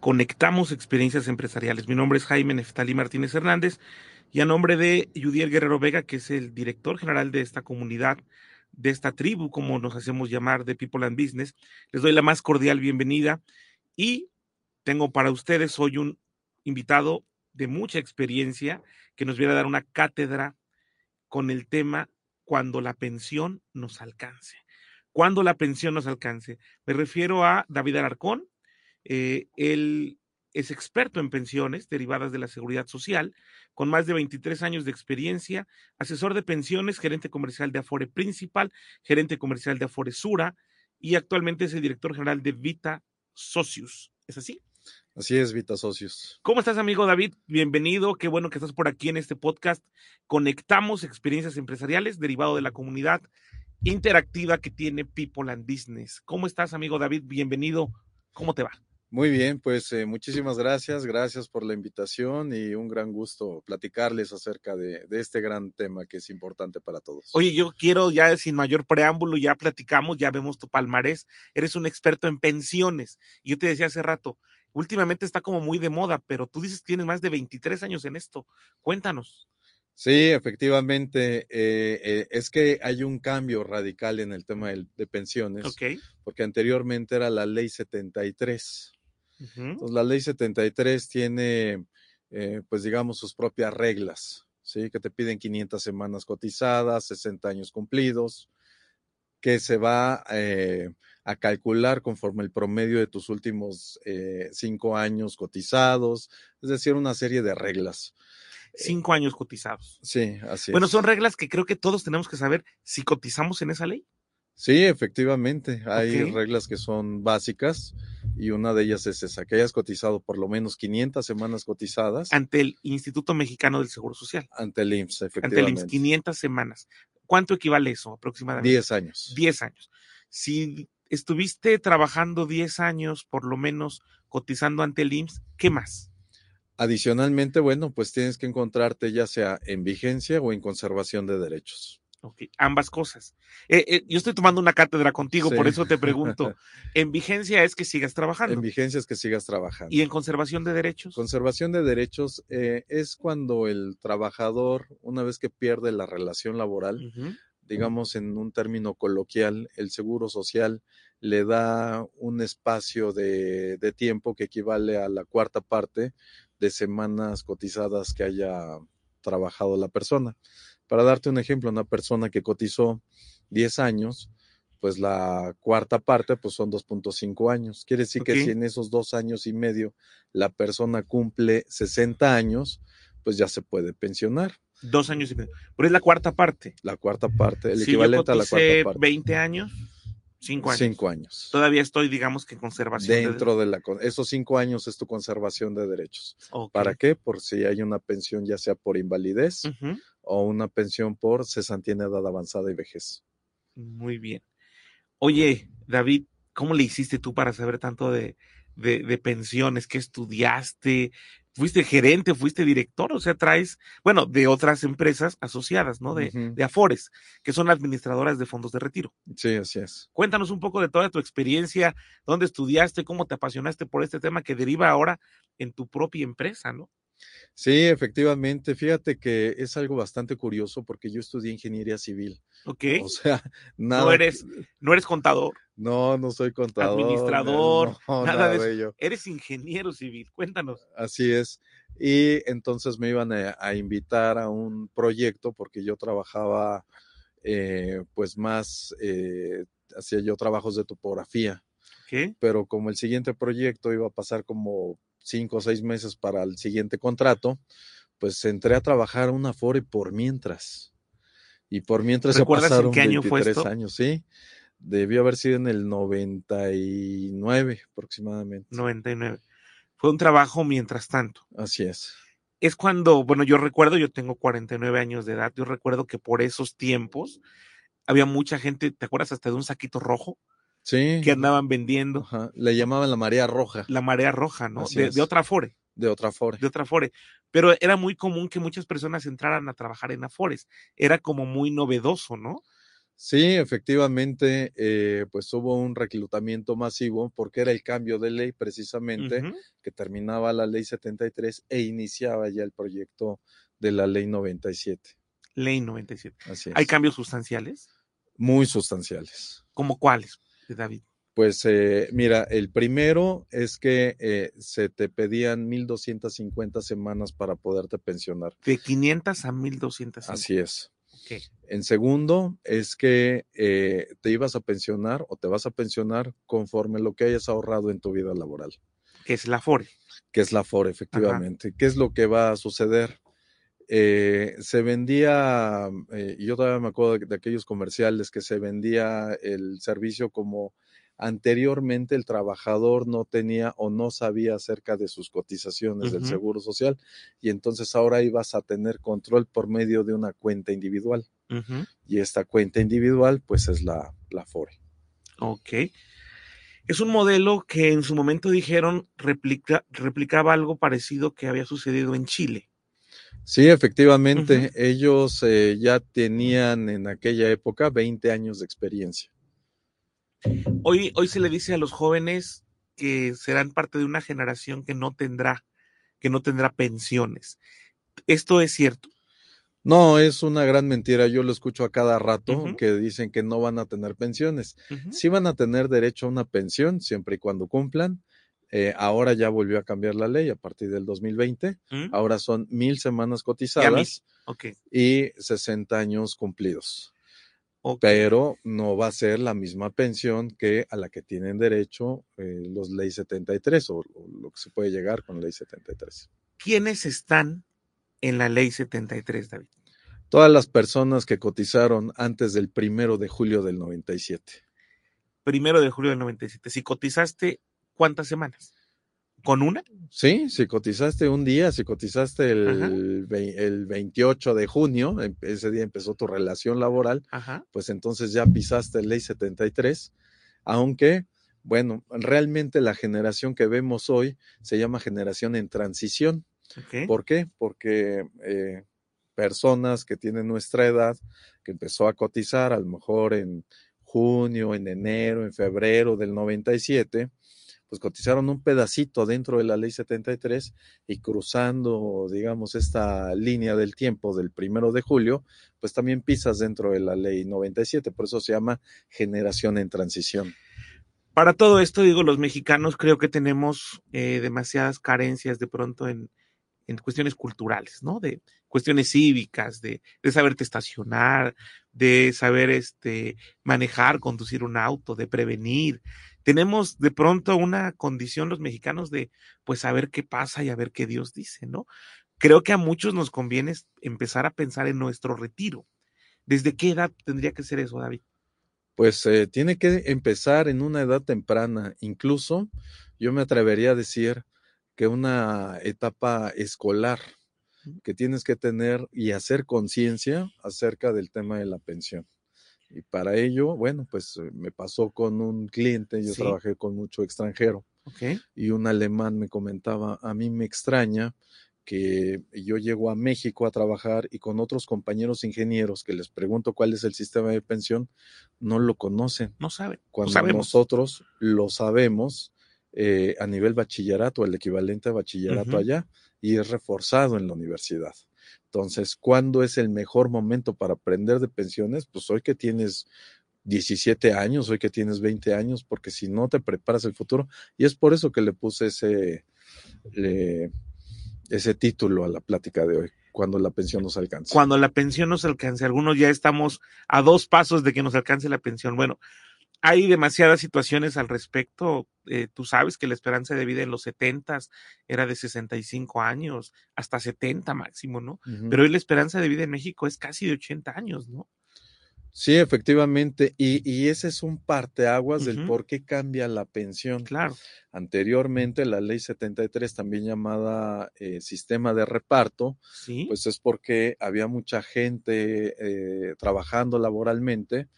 Conectamos Experiencias Empresariales? Mi nombre es Jaime Neftali Martínez Hernández y a nombre de Yudiel Guerrero Vega, que es el director general de esta comunidad, de esta tribu, como nos hacemos llamar, de People and Business, les doy la más cordial bienvenida y tengo para ustedes hoy un invitado de mucha experiencia que nos viene a dar una cátedra con el tema cuando la pensión nos alcance cuando la pensión nos alcance. Me refiero a David Alarcón. Eh, él es experto en pensiones derivadas de la seguridad social, con más de 23 años de experiencia, asesor de pensiones, gerente comercial de Afore Principal, gerente comercial de Afore Sura y actualmente es el director general de Vita Socius. ¿Es así? Así es, Vita Socios. ¿Cómo estás, amigo David? Bienvenido. Qué bueno que estás por aquí en este podcast. Conectamos experiencias empresariales derivado de la comunidad interactiva que tiene People and Business. ¿Cómo estás, amigo David? Bienvenido. ¿Cómo te va? Muy bien, pues eh, muchísimas gracias, gracias por la invitación y un gran gusto platicarles acerca de, de, este gran tema que es importante para todos. Oye, yo quiero ya sin mayor preámbulo, ya platicamos, ya vemos tu palmarés, eres un experto en pensiones. Y yo te decía hace rato, últimamente está como muy de moda, pero tú dices que tienes más de 23 años en esto. Cuéntanos. Sí, efectivamente, eh, eh, es que hay un cambio radical en el tema de, de pensiones, porque anteriormente era la ley 73. Entonces, la ley 73 tiene, eh, pues digamos, sus propias reglas, ¿sí? Que te piden 500 semanas cotizadas, 60 años cumplidos, que se va eh, a calcular conforme el promedio de tus últimos eh, cinco años cotizados, es decir, una serie de reglas. Cinco años cotizados. Sí, así Bueno, es. son reglas que creo que todos tenemos que saber si cotizamos en esa ley. Sí, efectivamente, hay reglas que son básicas y una de ellas es esa, que hayas cotizado por lo menos 500 semanas cotizadas Ante el Instituto Mexicano del Seguro Social. ante el IMSS, Ante el efectivamente. IMSS, 500 semanas. ¿Cuánto equivale eso aproximadamente? 10 años. 10 años. Si estuviste trabajando 10 años, por lo menos cotizando ante el IMSS, ¿qué más? Adicionalmente, bueno, pues tienes que encontrarte ya sea en vigencia o en conservación de derechos. Ok, ambas cosas. Eh, eh, yo estoy tomando una cátedra contigo, Sí. por eso te pregunto. En vigencia es que sigas trabajando. En vigencia es que sigas trabajando. ¿Y en conservación de derechos? Conservación de derechos eh, es cuando el trabajador, una vez que pierde la relación laboral, digamos en un término coloquial, el seguro social le da un espacio de, de tiempo que equivale a la cuarta parte de semanas cotizadas que haya trabajado la persona. Para darte un ejemplo, una persona que cotizó 10 años, pues la cuarta parte pues son 2.5 años. Quiere decir que si en esos dos años y medio la persona cumple 60 años, pues ya se puede pensionar. Dos años y medio. Pero es la cuarta parte. La cuarta parte, el si equivalente yo a la cuarta parte. 20 años, 5 años. Cinco años. Todavía estoy, digamos que conservación. de Dentro de la... con- Esos cinco años es tu conservación de derechos. ¿Para qué? Por si hay una pensión ya sea por invalidez o una pensión por cesantía en edad avanzada y vejez. Muy bien. Oye, David, ¿cómo le hiciste tú para saber tanto de, de, de pensiones? ¿Qué estudiaste? ¿Fuiste gerente? ¿Fuiste director? O sea, traes, bueno, de otras empresas asociadas, ¿no? De, de Afores, que son administradoras de fondos de retiro. Sí, así es. Cuéntanos un poco de toda tu experiencia, dónde estudiaste, cómo te apasionaste por este tema que deriva ahora en tu propia empresa, ¿no? Sí, efectivamente. Fíjate que es algo bastante curioso porque yo estudié ingeniería civil. Ok. O sea, nada. no eres, no eres contador, No, no soy contador. Administrador, no, nada nada, de ello. eres ingeniero civil. Cuéntanos. Así es. Y entonces me iban a, a invitar a un proyecto porque yo trabajaba, eh, pues más, eh, hacía yo trabajos de topografía, ¿Qué? pero como el siguiente proyecto iba a pasar como cinco o seis meses para el siguiente contrato, pues entré a trabajar a una Afore por mientras. Y por mientras se ¿Recuerdas en pasaron qué año fue 23 esto? años, sí. Debió haber sido en el 99 aproximadamente. 99. fue un trabajo mientras tanto. Así es. Es cuando, bueno, yo recuerdo, yo tengo 49 años de edad, yo recuerdo que por esos tiempos había mucha gente, ¿te acuerdas hasta de un saquito rojo? Sí. Que andaban vendiendo. Le llamaban la marea roja. La marea roja, ¿no? De, de, otra Afore. De otra Afore. De otra Afore. Pero era muy común que muchas personas entraran a trabajar en Afores. Era como muy novedoso, ¿no? Sí, efectivamente, eh, pues hubo un reclutamiento masivo porque era el cambio de ley precisamente que terminaba la ley 73 e iniciaba ya el proyecto de la ley 97. Ley 97. Así es. ¿Hay cambios sustanciales? Muy sustanciales. ¿Como cuáles, David? Pues eh, mira, el primero es que eh, se te pedían 1.250 semanas para poderte pensionar. De 500 a 1.250. Así es. En segundo, es que eh, te ibas a pensionar o te vas a pensionar conforme lo que hayas ahorrado en tu vida laboral. Que es la FORE. Que es la FORE, efectivamente. ¿Qué es lo que va a suceder? Eh, se vendía, eh, yo todavía me acuerdo de, de, aquellos comerciales que se vendía el servicio como anteriormente el trabajador no tenía o no sabía acerca de sus cotizaciones uh -huh. del Seguro Social y entonces ahora ibas a tener control por medio de una cuenta individual. Uh -huh. Y esta cuenta individual pues es la, la FORE. Ok. Es un modelo que en su momento dijeron replica, replicaba algo parecido que había sucedido en Chile. Sí, efectivamente, uh -huh. ellos eh, ya tenían en aquella época 20 años de experiencia. Hoy, hoy se le dice a los jóvenes que serán parte de una generación que no tendrá, que no tendrá pensiones. ¿Esto es cierto? No, es una gran mentira. Yo lo escucho a cada rato uh -huh. que dicen que no van a tener pensiones. Uh -huh. Sí van a tener derecho a una pensión siempre y cuando cumplan. Eh, ahora ya volvió a cambiar la ley a partir del 2020. Uh -huh. Ahora son mil semanas cotizadas okay. y 60 años cumplidos. Okay. Pero no va a ser la misma pensión que a la que tienen derecho eh, los ley 73 o, o, lo que se puede llegar con ley 73. ¿Quiénes están en la ley 73, David? Todas las personas que cotizaron antes del primero de julio del 97. Primero de julio del 97. Si cotizaste, ¿cuántas semanas? ¿Con una? Sí, si cotizaste un día, si cotizaste el, el 28 de junio, em, ese día empezó tu relación laboral, Ajá. pues entonces ya pisaste ley 73, aunque, bueno, realmente la generación que vemos hoy se llama generación en transición. Okay. ¿Por qué? Porque eh, personas que tienen nuestra edad, que empezó a cotizar a lo mejor en junio, en enero, en febrero del 97, pues cotizaron un pedacito dentro de la ley 73 y cruzando, digamos, esta línea del tiempo del primero de julio, pues también pisas dentro de la ley 97, por eso se llama generación en transición. Para todo esto, digo, los mexicanos creo que tenemos eh, demasiadas carencias de pronto en, en, cuestiones culturales, ¿no? De cuestiones cívicas, de, de saberte estacionar, de saber este, manejar, conducir un auto, de prevenir tenemos de pronto una condición los mexicanos de pues a ver qué pasa y a ver qué Dios dice, ¿no? Creo que a muchos nos conviene empezar a pensar en nuestro retiro. ¿Desde qué edad tendría que ser eso, David? Pues eh, tiene que empezar en una edad temprana. Incluso yo me atrevería a decir que una etapa escolar que tienes que tener y hacer conciencia acerca del tema de la pensión. Y para ello, bueno, pues me pasó con un cliente, yo sí. trabajé con mucho extranjero. Okay. Y un alemán me comentaba, a mí me extraña que yo llego a México a trabajar y con otros compañeros ingenieros que les pregunto cuál es el sistema de pensión, no lo conocen. No saben. Cuando no nosotros lo sabemos eh, a nivel bachillerato, el equivalente a bachillerato uh -huh. allá, y es reforzado en la universidad. Entonces, ¿cuándo es el mejor momento para aprender de pensiones? Pues hoy que tienes 17 años, hoy que tienes 20 años, porque si no te preparas el futuro, y es por eso que le puse ese, ese título a la plática de hoy, cuando la pensión nos alcance. Cuando la pensión nos alcance, algunos ya estamos a dos pasos de que nos alcance la pensión. Bueno, hay demasiadas situaciones al respecto. Eh, tú sabes que la esperanza de vida en los 70 era de 65 años, hasta 70 máximo, ¿no? Uh -huh. Pero hoy la esperanza de vida en México es casi de 80 años, ¿no? Sí, efectivamente, y, y ese es un parteaguas del por qué cambia la pensión. Claro. Anteriormente, la ley 73, también llamada eh, sistema de reparto, Sí. pues es porque había mucha gente eh, trabajando laboralmente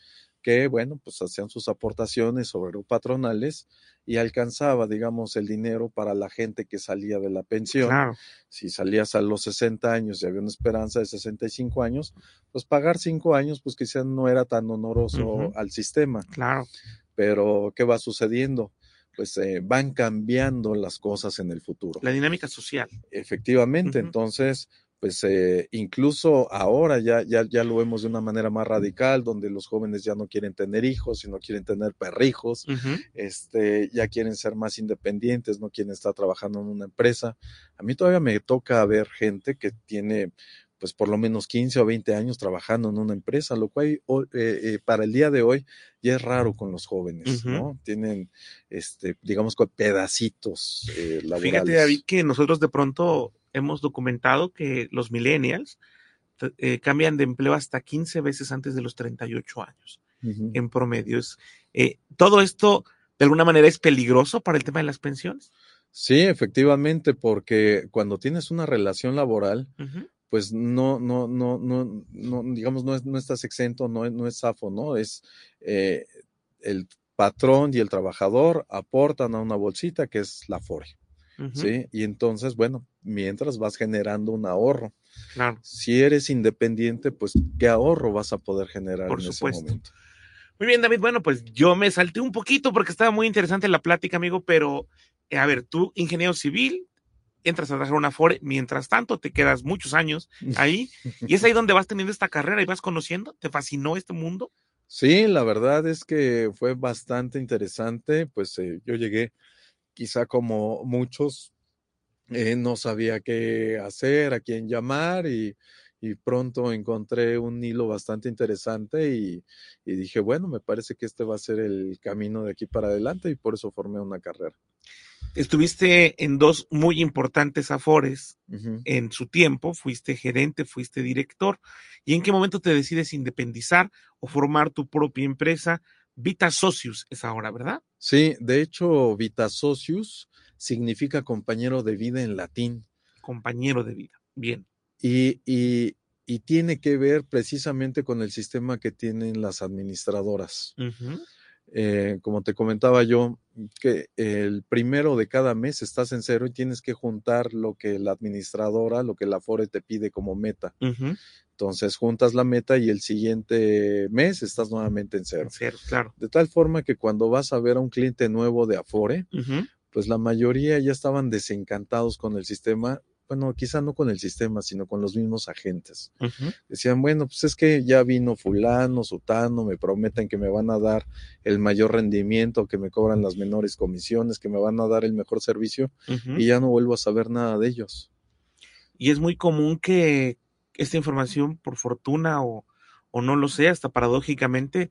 que, bueno, pues hacían sus aportaciones sobre patronales y alcanzaba, digamos, el dinero para la gente que salía de la pensión. claro. Si salías a los 60 años y había una esperanza de 65 años, pues pagar 5 años, pues quizás no era tan honoroso al sistema. Claro. Pero, ¿qué va sucediendo? Pues eh, van cambiando las cosas en el futuro. La dinámica social. Efectivamente, entonces, pues eh, incluso ahora ya, ya, ya lo vemos de una manera más radical, donde los jóvenes ya no quieren tener hijos, sino quieren tener perrijos, este, ya quieren ser más independientes, no quieren estar trabajando en una empresa. A mí todavía me toca ver gente que tiene pues por lo menos 15 o 20 años trabajando en una empresa, lo cual eh, eh, para el día de hoy ya es raro con los jóvenes. ¿no? Tienen, este, digamos, pedacitos eh, laborales. Fíjate, David, que nosotros de pronto hemos documentado que los millennials eh, cambian de empleo hasta 15 veces antes de los 38 años, Ujú. en promedio. Es, eh, todo esto, de alguna manera, es peligroso para el tema de las pensiones. Sí, efectivamente, porque cuando tienes una relación laboral, pues no, no, no, no, no, digamos, no, es- no estás exento, no, es- no es zafo, ¿no? Es eh, el patrón y el trabajador aportan a una bolsita que es la FORE, ¿sí? Y entonces, bueno, mientras vas generando un ahorro. Claro. Si eres independiente, pues, ¿qué ahorro vas a poder generar Por en supuesto. ese momento? Muy bien, David. Bueno, pues yo me salté un poquito porque estaba muy interesante la plática, amigo, pero eh, a ver, tú, ingeniero civil, entras a trabajar una Afore, mientras tanto te quedas muchos años ahí y es ahí donde vas teniendo esta carrera y vas conociendo, ¿te fascinó este mundo? Sí, la verdad es que fue bastante interesante. Pues eh, yo llegué, quizá como muchos, eh, no sabía qué hacer, a quién llamar y, y pronto encontré un hilo bastante interesante y, y dije, bueno, me parece que este va a ser el camino de aquí para adelante y por eso formé una carrera. Estuviste en dos muy importantes Afores en su tiempo, fuiste gerente, fuiste director. ¿Y en qué momento te decides independizar o formar tu propia empresa? Vita Socius es ahora, ¿verdad? Sí, de hecho, Vita Socius significa compañero de vida en latín. Compañero de vida. Bien. Y, y, y tiene que ver precisamente con el sistema que tienen las administradoras. Eh, como te comentaba yo, que el primero de cada mes estás en cero y tienes que juntar lo que la administradora, lo que la FORE te pide como meta. Entonces juntas la meta y el siguiente mes estás nuevamente en cero. En cero, claro. De tal forma que cuando vas a ver a un cliente nuevo de Afore, pues la mayoría ya estaban desencantados con el sistema. Bueno, quizá no con el sistema, sino con los mismos agentes. Decían, bueno, pues es que ya vino fulano, sutano, me prometen que me van a dar el mayor rendimiento, que me cobran las menores comisiones, que me van a dar el mejor servicio y ya no vuelvo a saber nada de ellos. Y es muy común que esta información, por fortuna o, o no lo sé, hasta paradójicamente,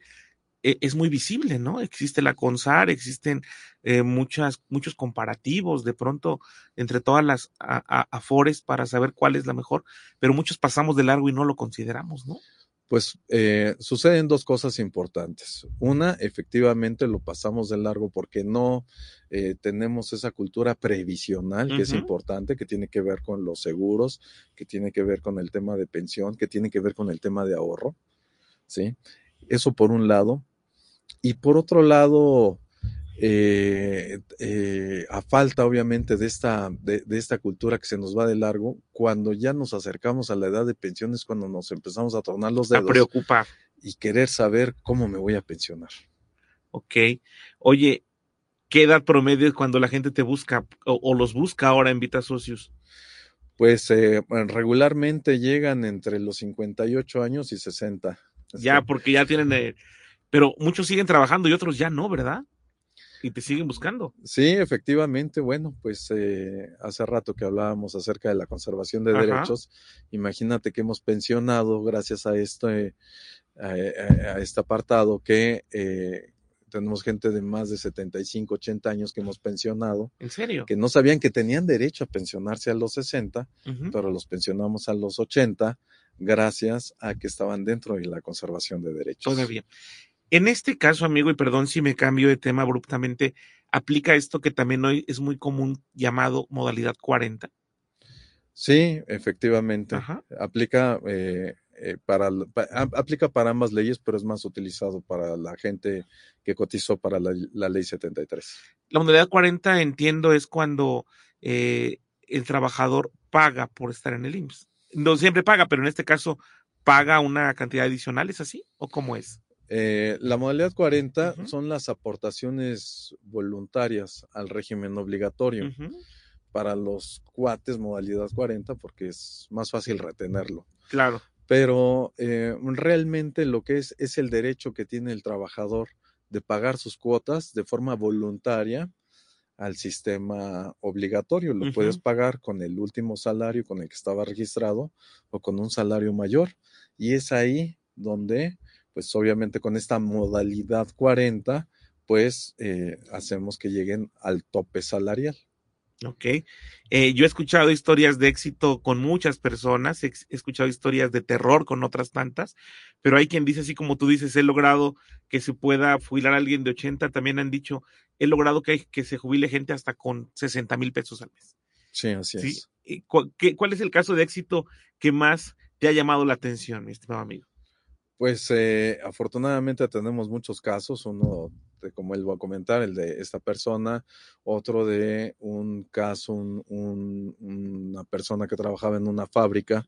e- es muy visible, ¿no? Existe la CONSAR, existen eh, muchas, muchos comparativos de pronto entre todas las AFORES para saber cuál es la mejor, pero muchos pasamos de largo y no lo consideramos, ¿no? Pues eh, suceden dos cosas importantes. Una, efectivamente lo pasamos de largo porque no eh, tenemos esa cultura previsional que es importante, que tiene que ver con los seguros, que tiene que ver con el tema de pensión, que tiene que ver con el tema de ahorro. ¿Sí? Eso por un lado. Y por otro lado, eh, eh, a falta obviamente de esta, de, de esta cultura que se nos va de largo, cuando ya nos acercamos a la edad de pensiones, cuando nos empezamos a tornar los A dedos preocupar. y querer saber cómo me voy a pensionar. Ok. Oye, ¿qué edad promedio es cuando la gente te busca o, o los busca ahora en Vita Socios? Pues eh, regularmente llegan entre los 58 años y 60. Ya, porque ya tienen, eh, pero muchos siguen trabajando y otros ya no, ¿verdad? Y te siguen buscando. Sí, efectivamente, bueno, pues eh, hace rato que hablábamos acerca de la conservación de Ajá. derechos. Imagínate que hemos pensionado gracias a este, a, a- a este apartado que eh, tenemos gente de más de 75, 80 años que hemos pensionado, ¿En serio? que no sabían que tenían derecho a pensionarse a los 60, Ujú. pero los pensionamos a los 80 gracias a que estaban dentro de la conservación de derechos. Todavía. En este caso, amigo, y perdón si me cambio de tema abruptamente, aplica esto que también hoy es muy común llamado modalidad 40. Sí, efectivamente. Aplica eh, eh, para, aplica para ambas leyes, pero es más utilizado para la gente que cotizó para la, ley 73. La modalidad 40, entiendo, es cuando eh, el trabajador paga por estar en el IMSS. No siempre paga, pero en este caso paga una cantidad adicional, ¿es así? ¿O cómo es? Eh, la modalidad 40 son las aportaciones voluntarias al régimen obligatorio. Para los cuates, modalidad 40, porque es más fácil retenerlo. Claro pero eh, realmente lo que es es el derecho que tiene el trabajador de pagar sus cuotas de forma voluntaria al sistema obligatorio. Lo puedes pagar con el último salario con el que estaba registrado o con un salario mayor. Y es ahí donde, pues obviamente con esta modalidad 40, pues eh, hacemos que lleguen al tope salarial. Ok. Eh, yo he escuchado historias de éxito con muchas personas, he, escuchado historias de terror con otras tantas, pero hay quien dice, así como tú dices, he logrado que se pueda jubilar a alguien de 80, también han dicho, he logrado que, que se jubile gente hasta con 60 mil pesos al mes. Sí, así es. ¿Cuál es el caso de éxito que más te ha llamado la atención, mi estimado amigo? Pues eh, afortunadamente tenemos muchos casos, uno de, como él va a comentar, el de esta persona, otro de un caso, una persona que trabajaba en una fábrica,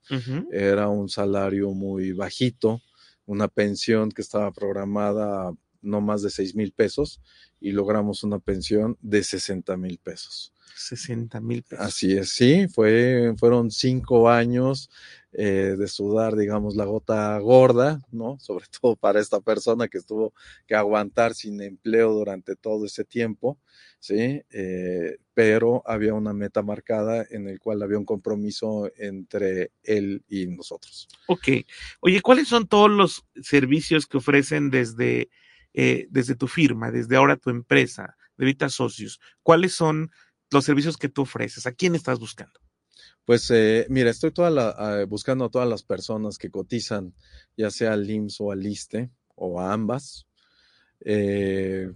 era un salario muy bajito, una pensión que estaba programada no más de 6 mil pesos y logramos una pensión de 60 mil pesos. 60 mil pesos. Así es, sí, fue, fueron cinco años eh, de sudar, digamos, la gota gorda, ¿no? Sobre todo para esta persona que estuvo que aguantar sin empleo durante todo ese tiempo, ¿sí? Eh, pero había una meta marcada en el cual había un compromiso entre él y nosotros. Ok. Oye, ¿cuáles son todos los servicios que ofrecen desde, eh, desde tu firma, desde ahora tu empresa, de Vita Socios? ¿Cuáles son los servicios que tú ofreces? ¿A quién estás buscando? Pues eh, mira, estoy toda la, ah, buscando a todas las personas que cotizan, ya sea al IMSS o al ISTE o a ambas, eh,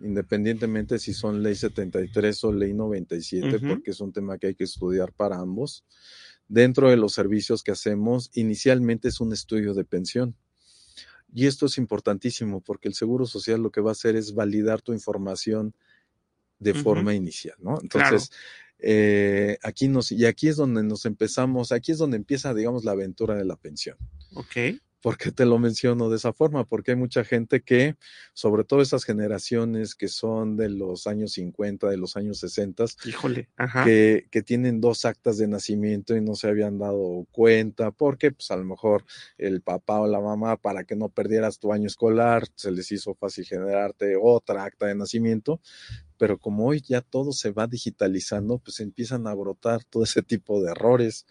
independientemente si son ley 73 o ley 97, porque es un tema que hay que estudiar para ambos. Dentro de los servicios que hacemos, inicialmente es un estudio de pensión. Y esto es importantísimo porque el Seguro Social lo que va a hacer es validar tu información de forma inicial, ¿no? Entonces, eh, aquí nos, y aquí es donde nos empezamos, aquí es donde empieza, digamos, la aventura de la pensión. Ok. ¿Por qué te lo menciono de esa forma? Porque hay mucha gente que, sobre todo esas generaciones que son de los años 50, de los años 60, Híjole, Que, que tienen dos actas de nacimiento y no se habían dado cuenta, porque pues a lo mejor el papá o la mamá, para que no perdieras tu año escolar, se les hizo fácil generarte otra acta de nacimiento, pero como hoy ya todo se va digitalizando, pues empiezan a brotar todo ese tipo de errores,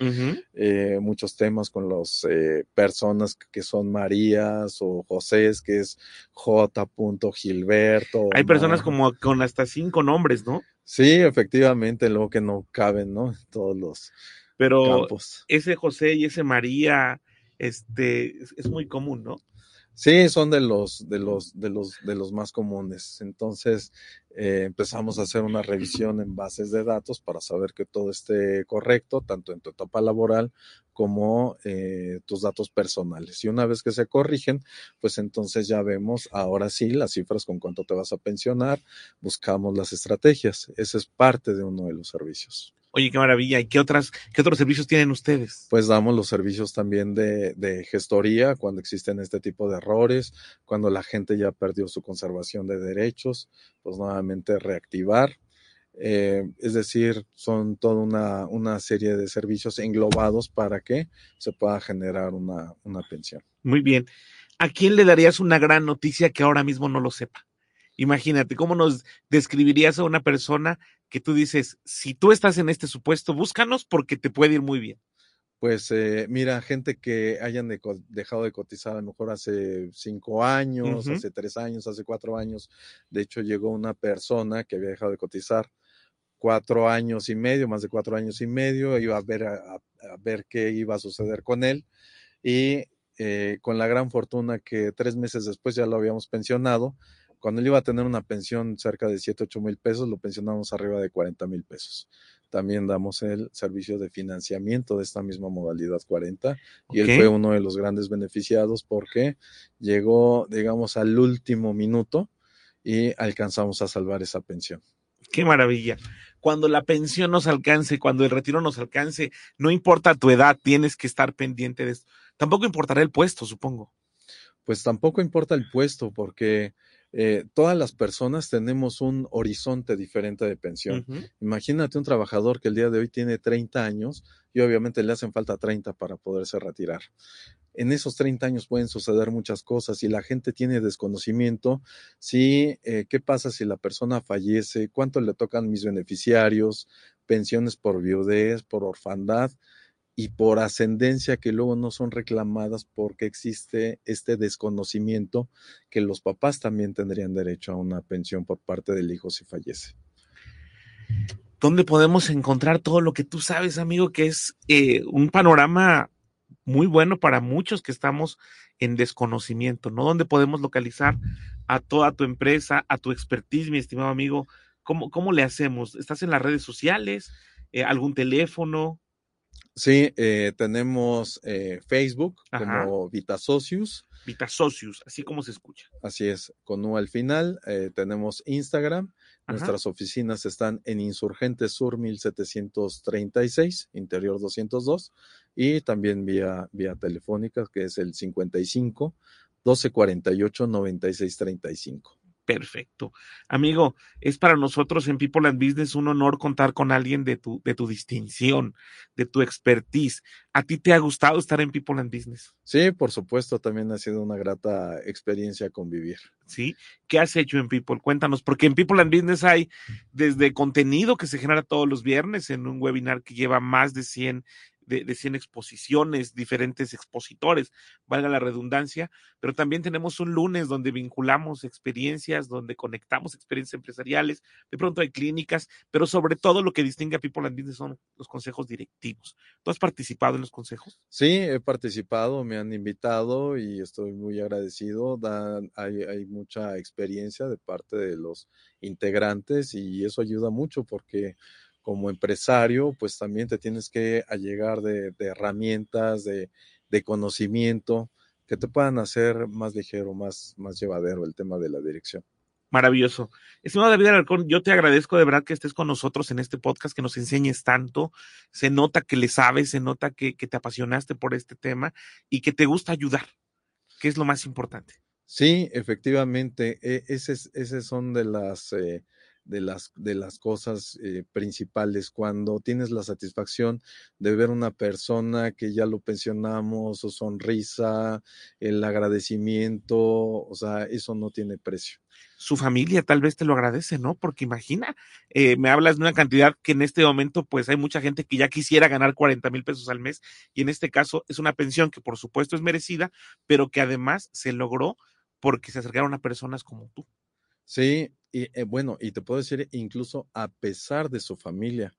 eh, muchos temas con las eh, personas que son Marías o José, que es J. Gilberto. Hay personas como con hasta cinco nombres, ¿no? Sí, efectivamente, luego que no caben, ¿no? Todos los pero ese José y ese María, este, es muy común, ¿no? Sí, son de los, de los, de los, de los más comunes. Entonces, eh, empezamos a hacer una revisión en bases de datos para saber que todo esté correcto, tanto en tu etapa laboral como eh, tus datos personales. Y una vez que se corrigen, pues entonces ya vemos ahora sí las cifras con cuánto te vas a pensionar, buscamos las estrategias. Ese es parte de uno de los servicios. Oye, qué maravilla. ¿Y qué, otras, qué otros servicios tienen ustedes? Pues damos los servicios también de, de, gestoría cuando existen este tipo de errores, cuando la gente ya perdió su conservación de derechos, pues nuevamente reactivar. Eh, es decir, son toda una, una, serie de servicios englobados para que se pueda generar una, una pensión. Muy bien. ¿A quién le darías una gran noticia que ahora mismo no lo sepa? Imagínate, ¿cómo nos describirías a una persona que tú dices, si tú estás en este supuesto, búscanos porque te puede ir muy bien? Pues eh, mira, gente que hayan dejado de cotizar a lo mejor hace cinco años, hace tres años, hace cuatro años. De hecho, llegó una persona que había dejado de cotizar cuatro años y medio, más de cuatro años y medio, iba a ver a, ver qué iba a suceder con él y eh, con la gran fortuna que tres meses después ya lo habíamos pensionado. Cuando él iba a tener una pensión cerca de 7, 8 mil pesos, lo pensionamos arriba de 40 mil pesos. También damos el servicio de financiamiento de esta misma modalidad 40 y él fue uno de los grandes beneficiados porque llegó, digamos, al último minuto y alcanzamos a salvar esa pensión. Qué maravilla. Cuando la pensión nos alcance, cuando el retiro nos alcance, no importa tu edad, tienes que estar pendiente de esto. Tampoco importará el puesto, supongo. Pues tampoco importa el puesto, porque eh, todas las personas tenemos un horizonte diferente de pensión. Imagínate un trabajador que el día de hoy tiene 30 años y obviamente le hacen falta 30 para poderse retirar. En esos 30 años pueden suceder muchas cosas y la gente tiene desconocimiento. Sí, eh, ¿qué pasa si la persona fallece? ¿Cuánto le tocan mis beneficiarios? Pensiones por viudez, por orfandad y por ascendencia que luego no son reclamadas porque existe este desconocimiento que los papás también tendrían derecho a una pensión por parte del hijo si fallece. ¿Dónde podemos encontrar todo lo que tú sabes, amigo, que es eh, un panorama muy bueno para muchos que estamos en desconocimiento, ¿no? ¿Dónde podemos localizar a toda tu empresa, a tu expertise, mi estimado amigo? ¿Cómo, cómo le hacemos? ¿Estás en las redes sociales? Eh, ¿Algún teléfono? Sí, eh, tenemos eh, Facebook como Vitasocius. Vitasocius, así como se escucha. Así es, con U al final. Eh, tenemos Instagram. Nuestras oficinas están en Insurgentes Sur 1736, Interior 202, y también vía, vía telefónica, que es el 55 1248 9635. Perfecto. Amigo, es para nosotros en People and Business un honor contar con alguien de tu, de tu distinción, de tu expertise. ¿A ti te ha gustado estar en People and Business? Sí, por supuesto, también ha sido una grata experiencia convivir. Sí, ¿qué has hecho en People? Cuéntanos, porque en People and Business hay desde contenido que se genera todos los viernes en un webinar que lleva más de 100 de, de 100 exposiciones, diferentes expositores, valga la redundancia, pero también tenemos un lunes donde vinculamos experiencias, donde conectamos experiencias empresariales, de pronto hay clínicas, pero sobre todo lo que distingue a People and Business son los consejos directivos. ¿Tú has participado en los consejos? Sí, he participado, me han invitado y estoy muy agradecido. hay, hay mucha experiencia de parte de los integrantes y eso ayuda mucho porque como empresario, pues también te tienes que allegar de, de herramientas, de, de, conocimiento que te puedan hacer más ligero, más, más llevadero el tema de la dirección. Maravilloso. Estimado David Alarcón, yo te agradezco de verdad que estés con nosotros en este podcast, que nos enseñes tanto. Se nota que le sabes, se nota que, que te apasionaste por este tema y que te gusta ayudar, que es lo más importante. Sí, efectivamente, e, esas ese son de las eh, de las, de las cosas eh, principales. Cuando tienes la satisfacción de ver una persona que ya lo pensionamos, su sonrisa, el agradecimiento, o sea, eso no tiene precio. Su familia tal vez te lo agradece, ¿no? Porque imagina, eh, me hablas de una cantidad que en este momento, pues hay mucha gente que ya quisiera ganar 40 mil pesos al mes y en este caso es una pensión que por supuesto es merecida, pero que además se logró porque se acercaron a personas como tú. Sí, y eh, bueno, y te puedo decir, incluso a pesar de su familia,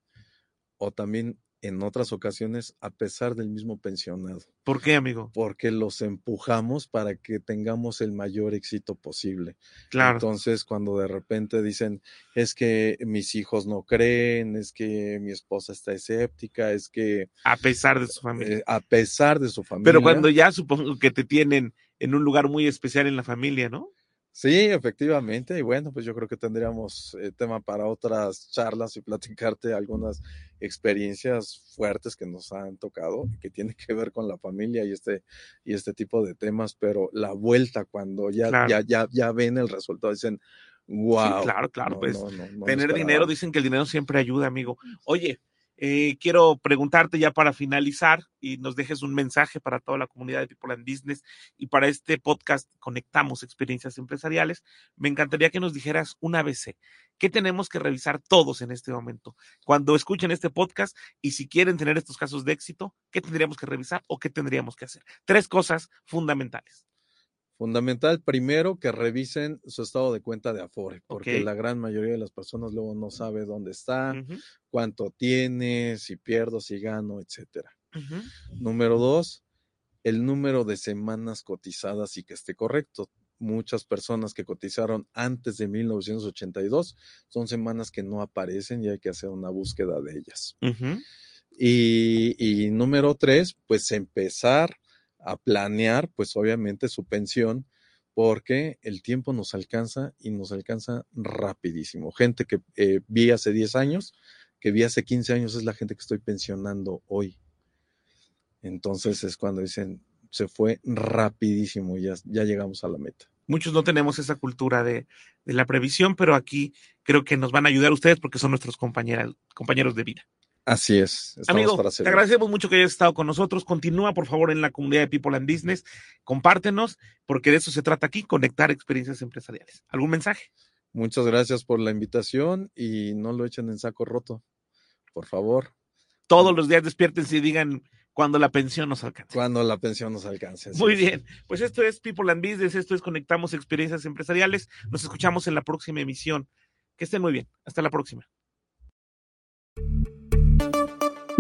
o también en otras ocasiones a pesar del mismo pensionado. ¿Por qué, amigo? Porque los empujamos para que tengamos el mayor éxito posible. Claro. Entonces, cuando de repente dicen, es que mis hijos no creen, es que mi esposa está escéptica, es que... A pesar de su familia. Eh, a pesar de su familia. Pero cuando ya supongo que te tienen en un lugar muy especial en la familia, ¿no? Sí, efectivamente. Y bueno, pues yo creo que tendríamos eh, tema para otras charlas y platicarte algunas experiencias fuertes que nos han tocado, que tienen que ver con la familia y este, y este tipo de temas, pero la vuelta cuando ya, ya, ya, ya ven el resultado, dicen, wow. Sí, claro, claro, pues tener dinero, dicen que el dinero siempre ayuda, amigo. Oye, eh, quiero preguntarte ya para finalizar y nos dejes un mensaje para toda la comunidad de People and Business y para este podcast Conectamos Experiencias Empresariales. Me encantaría que nos dijeras un ABC. ¿Qué tenemos que revisar todos en este momento? Cuando escuchen este podcast y si quieren tener estos casos de éxito, ¿qué tendríamos que revisar o qué tendríamos que hacer? Tres cosas fundamentales. Fundamental, primero, que revisen su estado de cuenta de Afore, porque la gran mayoría de las personas luego no sabe dónde está, cuánto tiene, si pierdo, si gano, etcétera. Número dos, el número de semanas cotizadas y que esté correcto. Muchas personas que cotizaron antes de 1982 son semanas que no aparecen y hay que hacer una búsqueda de ellas. y, y número tres, pues empezar a planear, pues obviamente su pensión porque el tiempo nos alcanza y nos alcanza rapidísimo. Gente que eh, vi hace 10 años, que vi hace 15 años, es la gente que estoy pensionando hoy. Entonces es cuando dicen, se fue rapidísimo, ya, ya llegamos a la meta. Muchos no tenemos esa cultura de, de la previsión, pero aquí creo que nos van a ayudar ustedes porque son nuestros compañeros de vida. Así es. Amigo, te agradecemos mucho que hayas estado con nosotros. Continúa, por favor, en la comunidad de People and Business. Compártenos, porque de eso se trata aquí, conectar experiencias empresariales. ¿Algún mensaje? Muchas gracias por la invitación y no lo echen en saco roto, por favor. Todos los días despiértense y digan cuando la pensión nos alcance. Cuando la pensión nos alcance. Muy bien. Pues esto es People and Business, esto es Conectamos Experiencias Empresariales. Nos escuchamos en la próxima emisión. Que estén muy bien. Hasta la próxima.